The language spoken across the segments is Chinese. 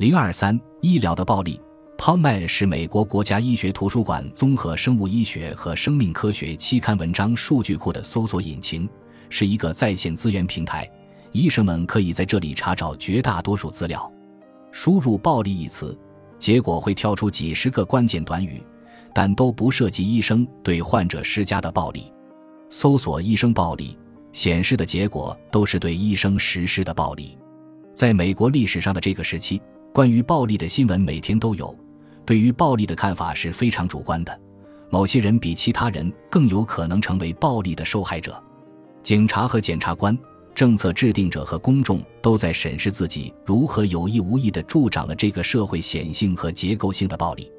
零二三医疗的暴力。PubMed 是美国国家医学图书馆综合生物医学和生命科学期刊文章数据库的搜索引擎，是一个在线资源平台。医生们可以在这里查找绝大多数资料。输入“暴力”一词，结果会跳出几十个关键短语，但都不涉及医生对患者施加的暴力。搜索“医生暴力”显示的结果都是对医生实施的暴力。在美国历史上的这个时期，关于暴力的新闻每天都有。对于暴力的看法是非常主观的，某些人比其他人更有可能成为暴力的受害者。警察和检察官、政策制定者和公众都在审视自己如何有意无意地助长了这个社会显性和结构性的暴力。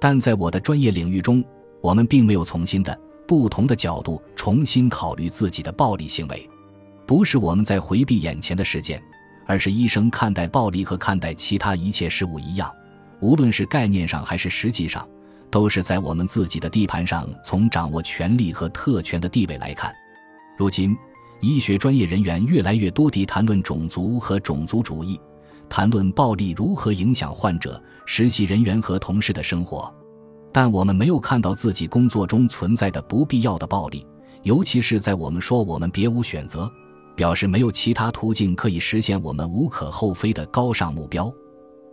但在我的专业领域中，我们并没有从新的、不同的角度重新考虑自己的暴力行为。不是我们在回避眼前的事件，而是医生看待暴力和看待其他一切事物一样。无论是概念上还是实际上，都是在我们自己的地盘上。从掌握权力和特权的地位来看，如今医学专业人员越来越多地谈论种族和种族主义，谈论暴力如何影响患者、实习人员和同事的生活。但我们没有看到自己工作中存在的不必要的暴力，尤其是在我们说我们别无选择，表示没有其他途径可以实现我们无可厚非的高尚目标。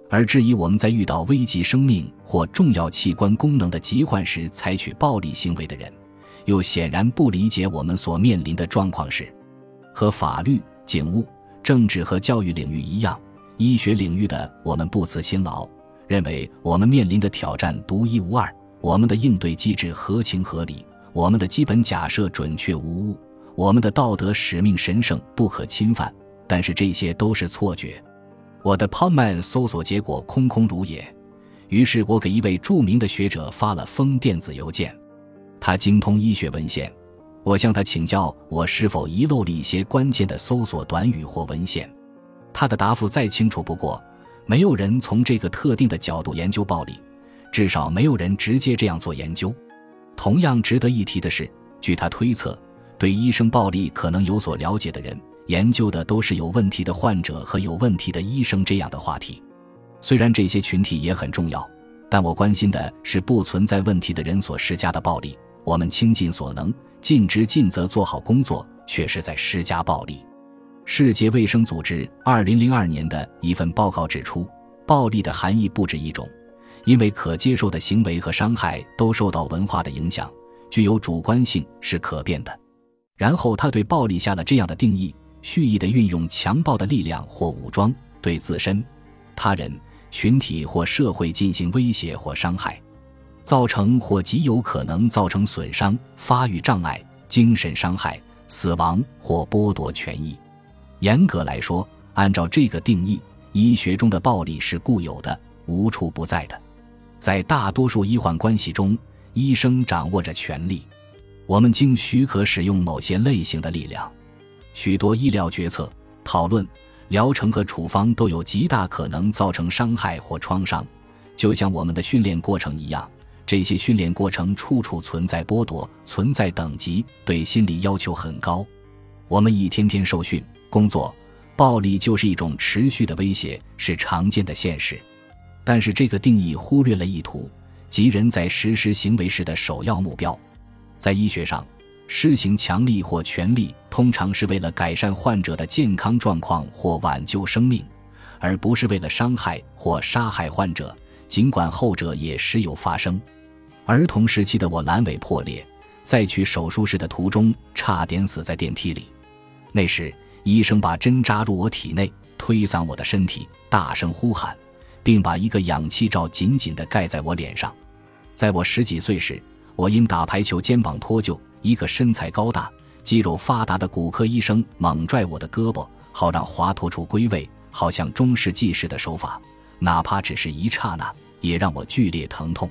而质疑我们在遇到危及生命或重要器官功能的疾患时采取暴力行为的人，又显然不理解我们所面临的状况是，和法律、警务、政治和教育领域一样，医学领域的我们不辞辛劳，认为我们面临的挑战独一无二，我们的应对机制合情合理，我们的基本假设准确无误，我们的道德使命神圣不可侵犯。但是这些都是错觉。我的 PubMed 搜索结果空空如也，于是我给一位著名的学者发了封电子邮件。他精通医学文献，我向他请教我是否遗漏了一些关键的搜索短语或文献。他的答复再清楚不过：没有人从这个特定的角度研究暴力，至少没有人直接这样做研究。同样值得一提的是，据他推测，对医生暴力可能有所了解的人。研究的都是有问题的患者和有问题的医生这样的话题，虽然这些群体也很重要，但我关心的是不存在问题的人所施加的暴力。我们倾尽所能、尽职尽责做好工作，却是在施加暴力。世界卫生组织二零零二年的一份报告指出，暴力的含义不止一种，因为可接受的行为和伤害都受到文化的影响，具有主观性，是可变的。然后他对暴力下了这样的定义。蓄意的运用强暴的力量或武装，对自身、他人、群体或社会进行威胁或伤害，造成或极有可能造成损伤、发育障碍、精神伤害、死亡或剥夺权益。严格来说，按照这个定义，医学中的暴力是固有的、无处不在的。在大多数医患关系中，医生掌握着权力，我们经许可使用某些类型的力量。许多医疗决策、讨论、疗程和处方都有极大可能造成伤害或创伤，就像我们的训练过程一样。这些训练过程处处存在剥夺，存在等级，对心理要求很高。我们一天天受训、工作，暴力就是一种持续的威胁，是常见的现实。但是这个定义忽略了意图，即人在实施行为时的首要目标。在医学上。施行强力或权力，通常是为了改善患者的健康状况或挽救生命，而不是为了伤害或杀害患者。尽管后者也时有发生。儿童时期的我阑尾破裂，在去手术室的途中差点死在电梯里。那时，医生把针扎入我体内，推搡我的身体，大声呼喊，并把一个氧气罩紧紧地盖在我脸上。在我十几岁时，我因打排球肩膀脱臼。一个身材高大、肌肉发达的骨科医生猛拽我的胳膊，好让滑脱处归位，好像中世纪式的手法，哪怕只是一刹那，也让我剧烈疼痛。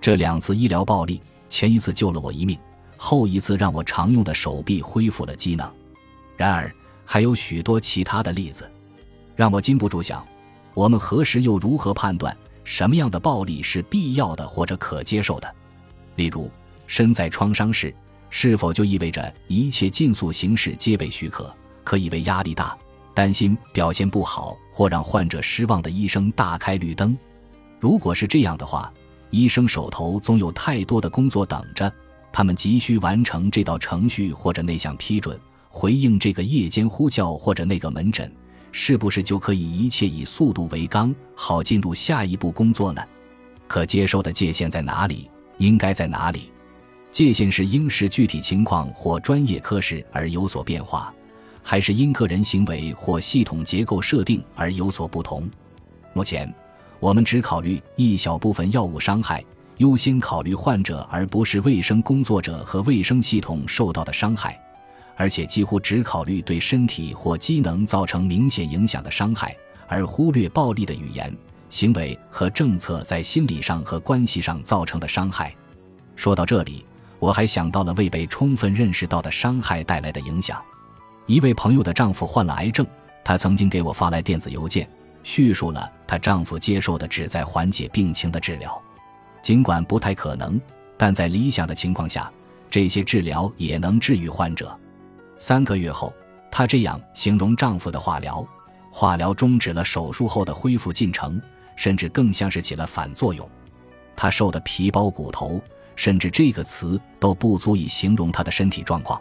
这两次医疗暴力，前一次救了我一命，后一次让我常用的手臂恢复了机能。然而，还有许多其他的例子，让我禁不住想：我们何时又如何判断什么样的暴力是必要的或者可接受的？例如，身在创伤时。是否就意味着一切竞速形式皆被许可？可以为压力大、担心表现不好或让患者失望的医生大开绿灯。如果是这样的话，医生手头总有太多的工作等着，他们急需完成这道程序或者那项批准，回应这个夜间呼叫或者那个门诊，是不是就可以一切以速度为纲，好进入下一步工作呢？可接受的界限在哪里？应该在哪里？界限是应视具体情况或专业科室而有所变化，还是因个人行为或系统结构设定而有所不同？目前，我们只考虑一小部分药物伤害，优先考虑患者而不是卫生工作者和卫生系统受到的伤害，而且几乎只考虑对身体或机能造成明显影响的伤害，而忽略暴力的语言、行为和政策在心理上和关系上造成的伤害。说到这里。我还想到了未被充分认识到的伤害带来的影响。一位朋友的丈夫患了癌症，她曾经给我发来电子邮件，叙述了她丈夫接受的旨在缓解病情的治疗。尽管不太可能，但在理想的情况下，这些治疗也能治愈患者。三个月后，她这样形容丈夫的化疗：化疗终止了手术后的恢复进程，甚至更像是起了反作用。她瘦得皮包骨头。甚至这个词都不足以形容她的身体状况。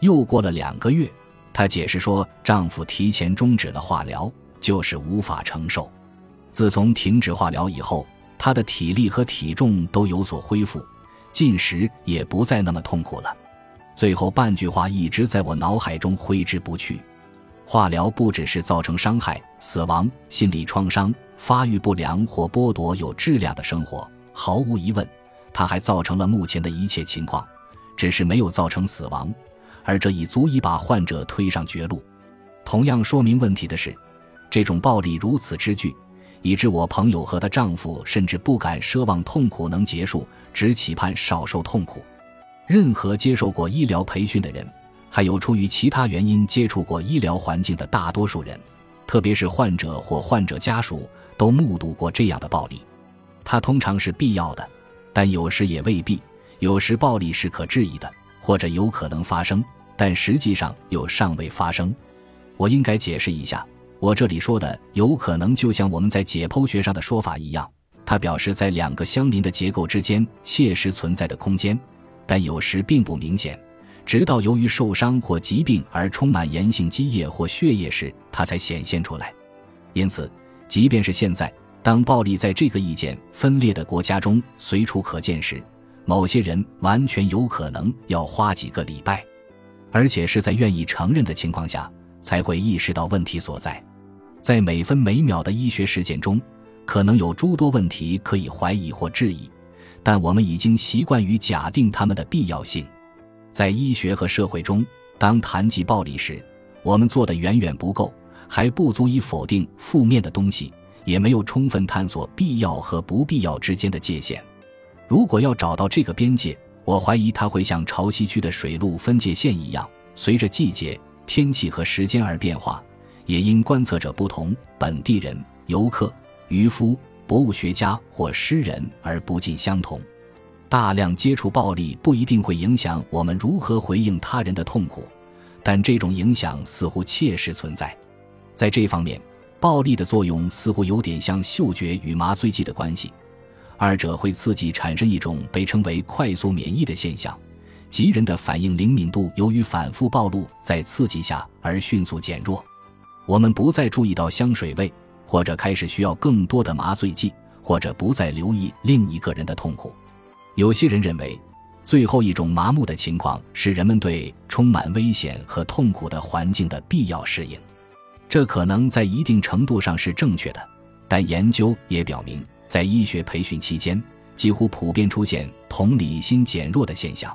又过了两个月，她解释说，丈夫提前终止了化疗，就是无法承受。自从停止化疗以后，她的体力和体重都有所恢复，进食也不再那么痛苦了。最后半句话一直在我脑海中挥之不去：化疗不只是造成伤害、死亡、心理创伤、发育不良或剥夺有质量的生活，毫无疑问。它还造成了目前的一切情况，只是没有造成死亡，而这已足以把患者推上绝路。同样说明问题的是，这种暴力如此之巨，以致我朋友和她丈夫甚至不敢奢望痛苦能结束，只期盼少受痛苦。任何接受过医疗培训的人，还有出于其他原因接触过医疗环境的大多数人，特别是患者或患者家属，都目睹过这样的暴力。它通常是必要的。但有时也未必，有时暴力是可质疑的，或者有可能发生，但实际上又尚未发生。我应该解释一下，我这里说的有可能，就像我们在解剖学上的说法一样，它表示在两个相邻的结构之间切实存在的空间，但有时并不明显，直到由于受伤或疾病而充满炎性积液或血液时，它才显现出来。因此，即便是现在。当暴力在这个意见分裂的国家中随处可见时，某些人完全有可能要花几个礼拜，而且是在愿意承认的情况下才会意识到问题所在。在每分每秒的医学实践中，可能有诸多问题可以怀疑或质疑，但我们已经习惯于假定他们的必要性。在医学和社会中，当谈及暴力时，我们做的远远不够，还不足以否定负面的东西。也没有充分探索必要和不必要之间的界限。如果要找到这个边界，我怀疑它会像潮汐区的水路分界线一样，随着季节、天气和时间而变化，也因观测者不同、本地人、游客、渔夫、博物学家或诗人而不尽相同。大量接触暴力不一定会影响我们如何回应他人的痛苦，但这种影响似乎切实存在。在这方面。暴力的作用似乎有点像嗅觉与麻醉剂的关系，二者会刺激产生一种被称为快速免疫的现象，即人的反应灵敏度由于反复暴露在刺激下而迅速减弱。我们不再注意到香水味，或者开始需要更多的麻醉剂，或者不再留意另一个人的痛苦。有些人认为，最后一种麻木的情况是人们对充满危险和痛苦的环境的必要适应。这可能在一定程度上是正确的，但研究也表明，在医学培训期间，几乎普遍出现同理心减弱的现象。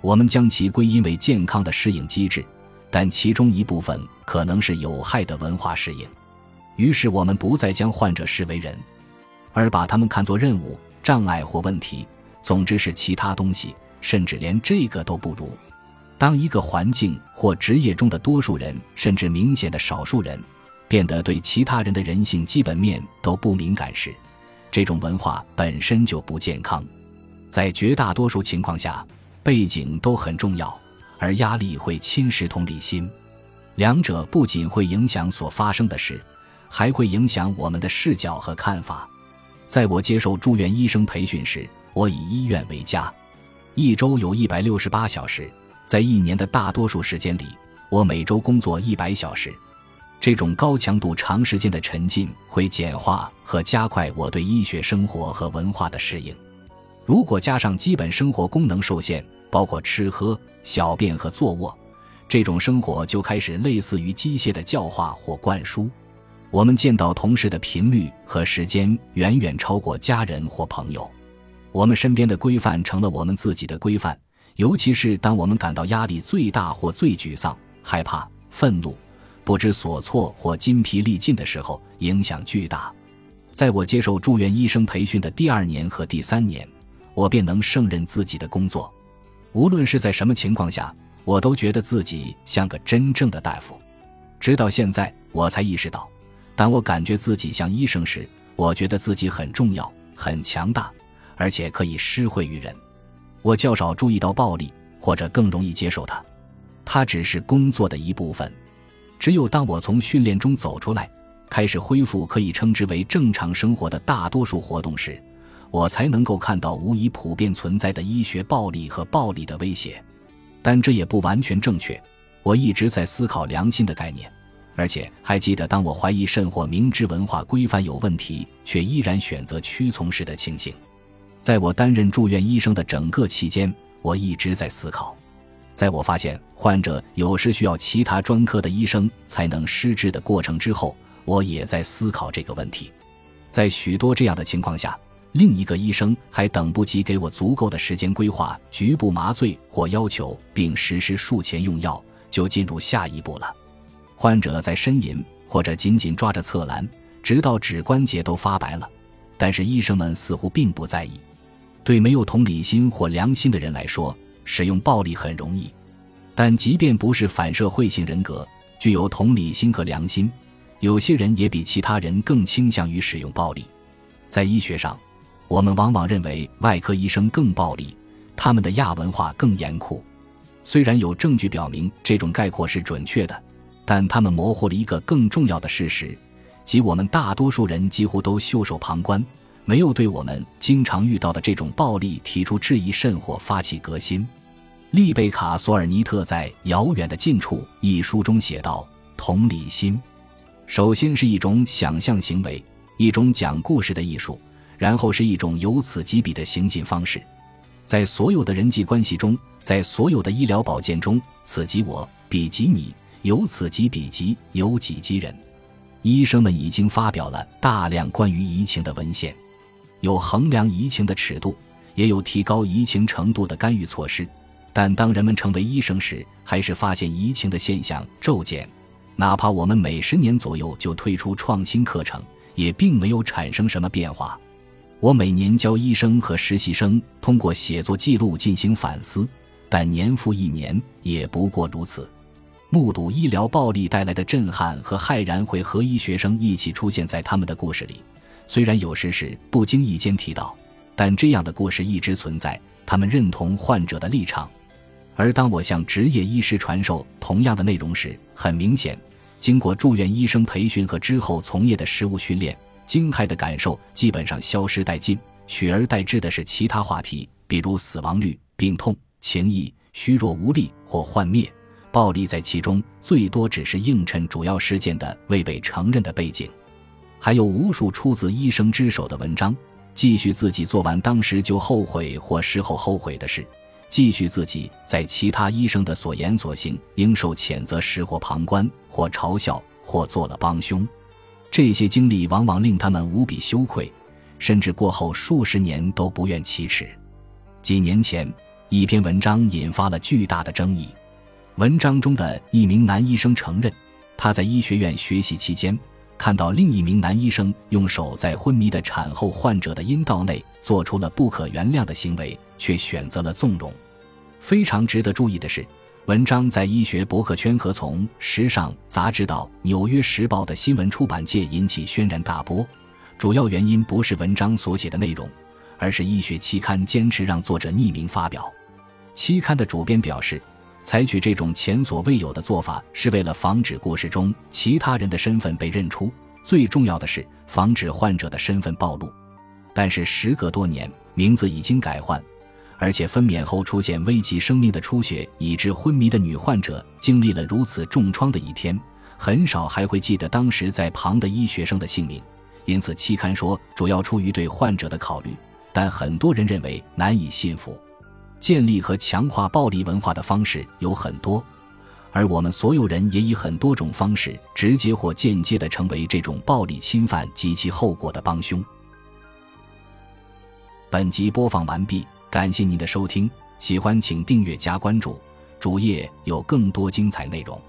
我们将其归因为健康的适应机制，但其中一部分可能是有害的文化适应。于是，我们不再将患者视为人，而把他们看作任务、障碍或问题，总之是其他东西，甚至连这个都不如。当一个环境或职业中的多数人，甚至明显的少数人，变得对其他人的人性基本面都不敏感时，这种文化本身就不健康。在绝大多数情况下，背景都很重要，而压力会侵蚀同理心。两者不仅会影响所发生的事，还会影响我们的视角和看法。在我接受住院医生培训时，我以医院为家，一周有一百六十八小时，在一年的大多数时间里，我每周工作一百小时。这种高强度、长时间的沉浸会简化和加快我对医学生活和文化的适应。如果加上基本生活功能受限，包括吃喝、小便和坐卧。这种生活就开始类似于机械的教化或灌输，我们见到同事的频率和时间远远超过家人或朋友，我们身边的规范成了我们自己的规范，尤其是当我们感到压力最大或最沮丧、害怕、愤怒、不知所措或筋疲力尽的时候，影响巨大。在我接受住院医生培训的第二年和第三年，我便能胜任自己的工作，无论是在什么情况下。我都觉得自己像个真正的大夫，直到现在我才意识到，当我感觉自己像医生时，我觉得自己很重要、很强大，而且可以施惠于人。我较少注意到暴力，或者更容易接受它，它只是工作的一部分。只有当我从训练中走出来，开始恢复可以称之为正常生活的大多数活动时，我才能够看到无疑普遍存在的医学暴力和暴力的威胁。但这也不完全正确。我一直在思考良心的概念，而且还记得当我怀疑甚或明知文化规范有问题，却依然选择屈从时的情形。在我担任住院医生的整个期间，我一直在思考。在我发现患者有时需要其他专科的医生才能施治的过程之后，我也在思考这个问题。在许多这样的情况下。另一个医生还等不及给我足够的时间规划局部麻醉或要求并实施术前用药，就进入下一步了。患者在呻吟或者紧紧抓着侧栏，直到指关节都发白了。但是医生们似乎并不在意。对没有同理心或良心的人来说，使用暴力很容易；但即便不是反社会性人格，具有同理心和良心，有些人也比其他人更倾向于使用暴力。在医学上。我们往往认为外科医生更暴力，他们的亚文化更严酷。虽然有证据表明这种概括是准确的，但他们模糊了一个更重要的事实，即我们大多数人几乎都袖手旁观，没有对我们经常遇到的这种暴力提出质疑，甚或发起革新。丽贝卡·索尔尼特在《遥远的近处》一书中写道：“同理心，首先是一种想象行为，一种讲故事的艺术。”然后是一种由此及彼的行进方式，在所有的人际关系中，在所有的医疗保健中，此即我，彼即你，由此及彼即由己及人。医生们已经发表了大量关于移情的文献，有衡量移情的尺度，也有提高移情程度的干预措施。但当人们成为医生时，还是发现移情的现象骤减。哪怕我们每十年左右就推出创新课程，也并没有产生什么变化。我每年教医生和实习生通过写作记录进行反思，但年复一年也不过如此。目睹医疗暴力带来的震撼和骇然会和医学生一起出现在他们的故事里，虽然有时是不经意间提到，但这样的故事一直存在。他们认同患者的立场，而当我向职业医师传授同样的内容时，很明显，经过住院医生培训和之后从业的实务训练。惊骇的感受基本上消失殆尽，取而代之的是其他话题，比如死亡率、病痛、情谊、虚弱无力或幻灭。暴力在其中最多只是映衬主要事件的未被承认的背景。还有无数出自医生之手的文章，继续自己做完当时就后悔或事后后悔的事，继续自己在其他医生的所言所行应受谴责时或旁观或嘲笑或做了帮凶。这些经历往往令他们无比羞愧，甚至过后数十年都不愿启齿。几年前，一篇文章引发了巨大的争议。文章中的一名男医生承认，他在医学院学习期间，看到另一名男医生用手在昏迷的产后患者的阴道内做出了不可原谅的行为，却选择了纵容。非常值得注意的是。文章在医学博客圈和从时尚杂志到《纽约时报》的新闻出版界引起轩然大波。主要原因不是文章所写的内容，而是医学期刊坚持让作者匿名发表。期刊的主编表示，采取这种前所未有的做法，是为了防止故事中其他人的身份被认出，最重要的是防止患者的身份暴露。但是时隔多年，名字已经改换，而且分娩后出现危及生命的出血，以致昏迷的女患者经历了如此重创的一天，很少还会记得当时在旁的医学生的姓名。因此，期刊说主要出于对患者的考虑，但很多人认为难以信服。建立和强化暴力文化的方式有很多，而我们所有人也以很多种方式直接或间接的成为这种暴力侵犯及其后果的帮凶。本集播放完毕，感谢您的收听，喜欢请订阅加关注，主页有更多精彩内容。